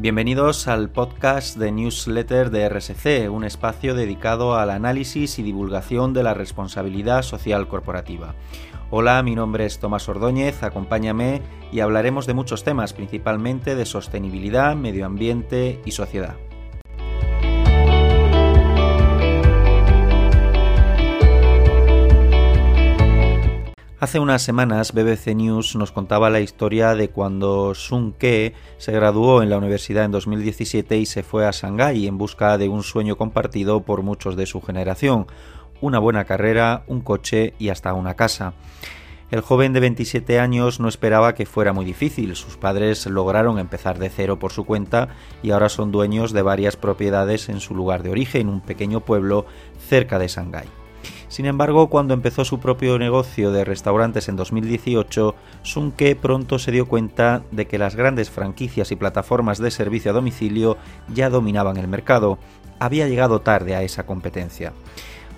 Bienvenidos al podcast de newsletter de RSC, un espacio dedicado al análisis y divulgación de la responsabilidad social corporativa. Hola, mi nombre es Tomás Ordóñez, acompáñame y hablaremos de muchos temas, principalmente de sostenibilidad, medio ambiente y sociedad. Hace unas semanas BBC News nos contaba la historia de cuando Sun Ke se graduó en la universidad en 2017 y se fue a Shanghái en busca de un sueño compartido por muchos de su generación, una buena carrera, un coche y hasta una casa. El joven de 27 años no esperaba que fuera muy difícil. Sus padres lograron empezar de cero por su cuenta y ahora son dueños de varias propiedades en su lugar de origen, un pequeño pueblo cerca de Shanghái. Sin embargo, cuando empezó su propio negocio de restaurantes en 2018, Sunke pronto se dio cuenta de que las grandes franquicias y plataformas de servicio a domicilio ya dominaban el mercado. Había llegado tarde a esa competencia.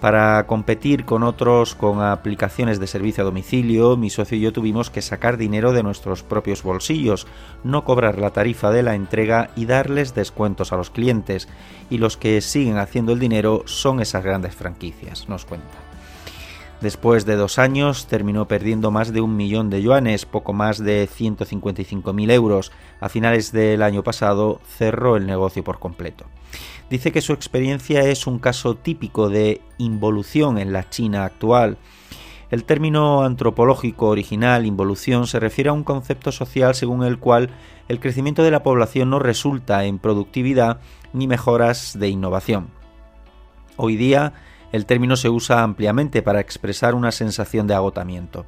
Para competir con otros con aplicaciones de servicio a domicilio, mi socio y yo tuvimos que sacar dinero de nuestros propios bolsillos, no cobrar la tarifa de la entrega y darles descuentos a los clientes. Y los que siguen haciendo el dinero son esas grandes franquicias, nos cuenta. Después de dos años terminó perdiendo más de un millón de yuanes, poco más de 155.000 euros. A finales del año pasado cerró el negocio por completo. Dice que su experiencia es un caso típico de involución en la China actual. El término antropológico original, involución, se refiere a un concepto social según el cual el crecimiento de la población no resulta en productividad ni mejoras de innovación. Hoy día, el término se usa ampliamente para expresar una sensación de agotamiento.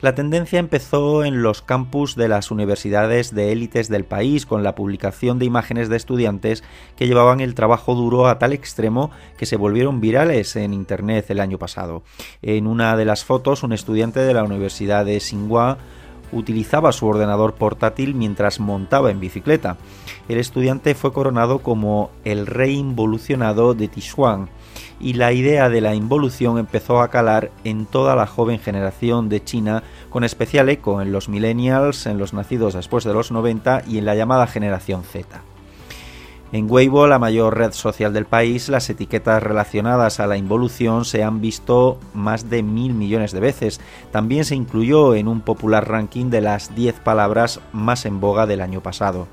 La tendencia empezó en los campus de las universidades de élites del país con la publicación de imágenes de estudiantes que llevaban el trabajo duro a tal extremo que se volvieron virales en Internet el año pasado. En una de las fotos, un estudiante de la Universidad de Tsinghua utilizaba su ordenador portátil mientras montaba en bicicleta. El estudiante fue coronado como el rey involucionado de Tichuan y la idea de la involución empezó a calar en toda la joven generación de China, con especial eco en los millennials, en los nacidos después de los 90 y en la llamada generación Z. En Weibo, la mayor red social del país, las etiquetas relacionadas a la involución se han visto más de mil millones de veces. También se incluyó en un popular ranking de las 10 palabras más en boga del año pasado.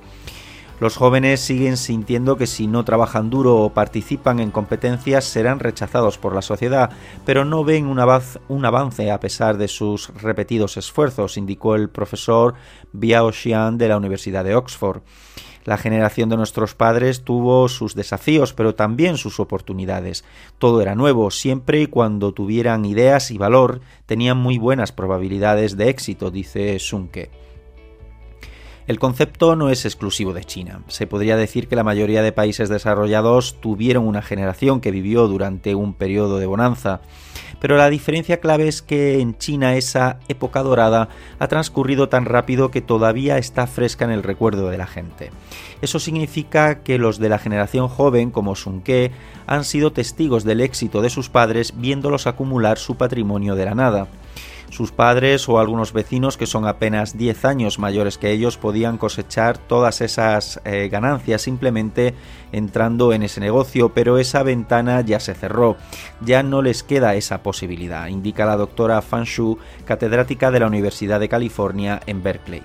Los jóvenes siguen sintiendo que si no trabajan duro o participan en competencias serán rechazados por la sociedad, pero no ven un, avance a pesar de sus repetidos esfuerzos, indicó el profesor Biao Xian de la Universidad de Oxford. La generación de nuestros padres tuvo sus desafíos, pero también sus oportunidades. Todo era nuevo, siempre y cuando tuvieran ideas y valor, tenían muy buenas probabilidades de éxito, dice Sunke. El concepto no es exclusivo de China. Se podría decir que la mayoría de países desarrollados tuvieron una generación que vivió durante un periodo de bonanza, pero la diferencia clave es que en China esa época dorada ha transcurrido tan rápido que todavía está fresca en el recuerdo de la gente. Eso significa que los de la generación joven, como Sun Ke, han sido testigos del éxito de sus padres viéndolos acumular su patrimonio de la nada. Sus padres o algunos vecinos que son apenas 10 años mayores que ellos podían cosechar todas esas eh, ganancias simplemente entrando en ese negocio, pero esa ventana ya se cerró. Ya no les queda esa posibilidad, indica la doctora Fan Shu, catedrática de la Universidad de California en Berkeley.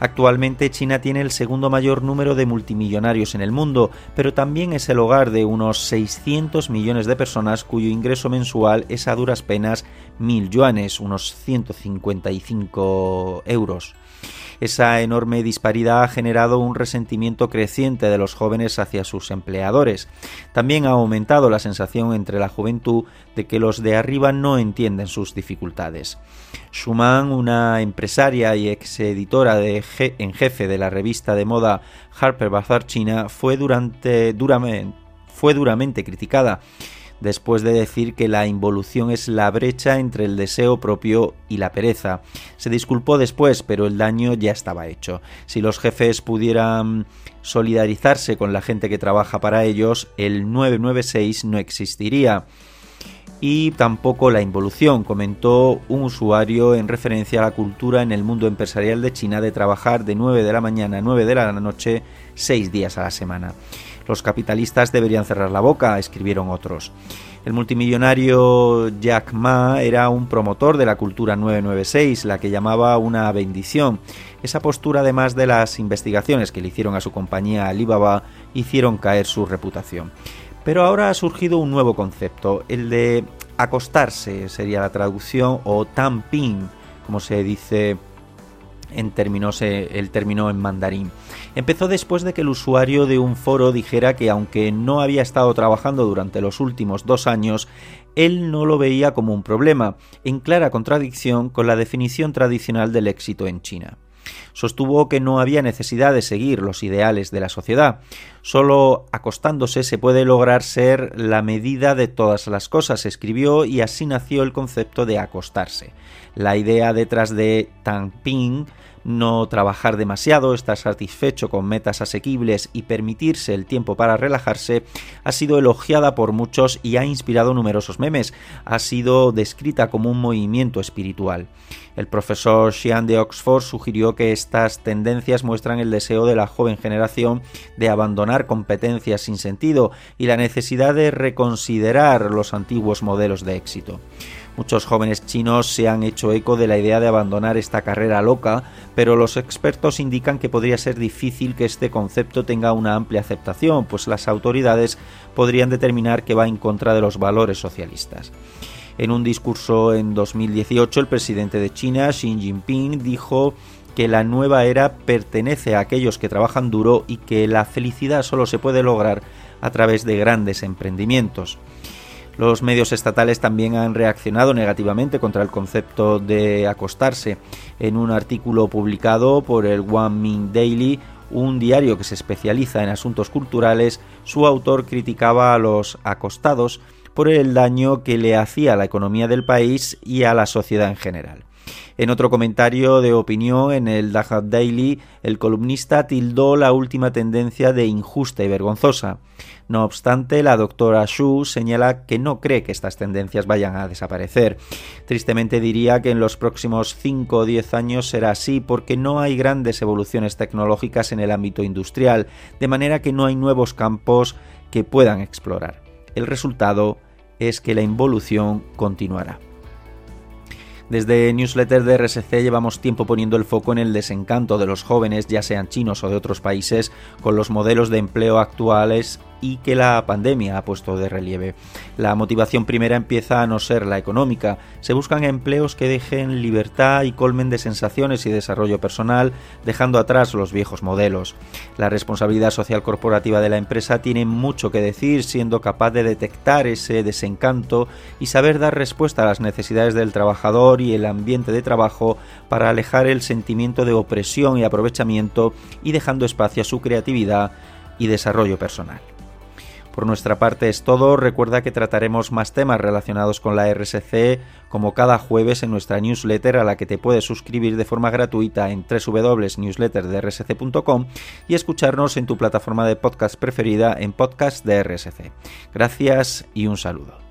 Actualmente China tiene el segundo mayor número de multimillonarios en el mundo, pero también es el hogar de unos 600 millones de personas cuyo ingreso mensual es a duras penas mil yuanes, unos 155 euros. Esa enorme disparidad ha generado un resentimiento creciente de los jóvenes hacia sus empleadores. También ha aumentado la sensación entre la juventud de que los de arriba no entienden sus dificultades. Schumann, una empresaria y ex editora de en jefe de la revista de moda Harper Bazaar China, fue, durante, fue duramente criticada después de decir que la involución es la brecha entre el deseo propio y la pereza. Se disculpó después, pero el daño ya estaba hecho. Si los jefes pudieran solidarizarse con la gente que trabaja para ellos, el 996 no existiría. y tampoco la involución, comentó un usuario en referencia a la cultura en el mundo empresarial de China de trabajar de 9 de la mañana a 9 de la noche, seis días a la semana. Los capitalistas deberían cerrar la boca, escribieron otros. El multimillonario Jack Ma era un promotor de la cultura 996, la que llamaba una bendición. Esa postura, además de las investigaciones que le hicieron a su compañía Alibaba, hicieron caer su reputación. Pero ahora ha surgido un nuevo concepto, el de acostarse, sería la traducción, o tamping, como se dice en el término en mandarín. Empezó después de que el usuario de un foro dijera que aunque no había estado trabajando durante los últimos dos años, él no lo veía como un problema, en clara contradicción con la definición tradicional del éxito en China. Sostuvo que no había necesidad de seguir los ideales de la sociedad. Solo acostándose se puede lograr ser la medida de todas las cosas, escribió, y así nació el concepto de acostarse. La idea detrás de Tang Ping no trabajar demasiado, estar satisfecho con metas asequibles y permitirse el tiempo para relajarse, ha sido elogiada por muchos y ha inspirado numerosos memes. Ha sido descrita como un movimiento espiritual. El profesor Xian de Oxford sugirió que estas tendencias muestran el deseo de la joven generación de abandonar competencias sin sentido y la necesidad de reconsiderar los antiguos modelos de éxito. Muchos jóvenes chinos se han hecho eco de la idea de abandonar esta carrera loca, pero los expertos indican que podría ser difícil que este concepto tenga una amplia aceptación, pues las autoridades podrían determinar que va en contra de los valores socialistas. En un discurso en 2018, el presidente de China, Xi Jinping, dijo que la nueva era pertenece a aquellos que trabajan duro y que la felicidad solo se puede lograr a través de grandes emprendimientos. Los medios estatales también han reaccionado negativamente contra el concepto de acostarse. En un artículo publicado por el One Min Daily, un diario que se especializa en asuntos culturales, su autor criticaba a los acostados por el daño que le hacía a la economía del país y a la sociedad en general. En otro comentario de opinión en el Dahab Daily, el columnista tildó la última tendencia de injusta y vergonzosa. No obstante, la doctora Xu señala que no cree que estas tendencias vayan a desaparecer. Tristemente diría que en los próximos 5 o 10 años será así porque no hay grandes evoluciones tecnológicas en el ámbito industrial, de manera que no hay nuevos campos que puedan explorar. El resultado es que la involución continuará. Desde Newsletter de RSC llevamos tiempo poniendo el foco en el desencanto de los jóvenes, ya sean chinos o de otros países, con los modelos de empleo actuales y que la pandemia ha puesto de relieve. La motivación primera empieza a no ser la económica. Se buscan empleos que dejen libertad y colmen de sensaciones y desarrollo personal, dejando atrás los viejos modelos. La responsabilidad social corporativa de la empresa tiene mucho que decir, siendo capaz de detectar ese desencanto y saber dar respuesta a las necesidades del trabajador y el ambiente de trabajo para alejar el sentimiento de opresión y aprovechamiento y dejando espacio a su creatividad y desarrollo personal. Por nuestra parte es todo. Recuerda que trataremos más temas relacionados con la RSC como cada jueves en nuestra newsletter a la que te puedes suscribir de forma gratuita en www.newsletterdrsc.com y escucharnos en tu plataforma de podcast preferida en Podcast de RSC. Gracias y un saludo.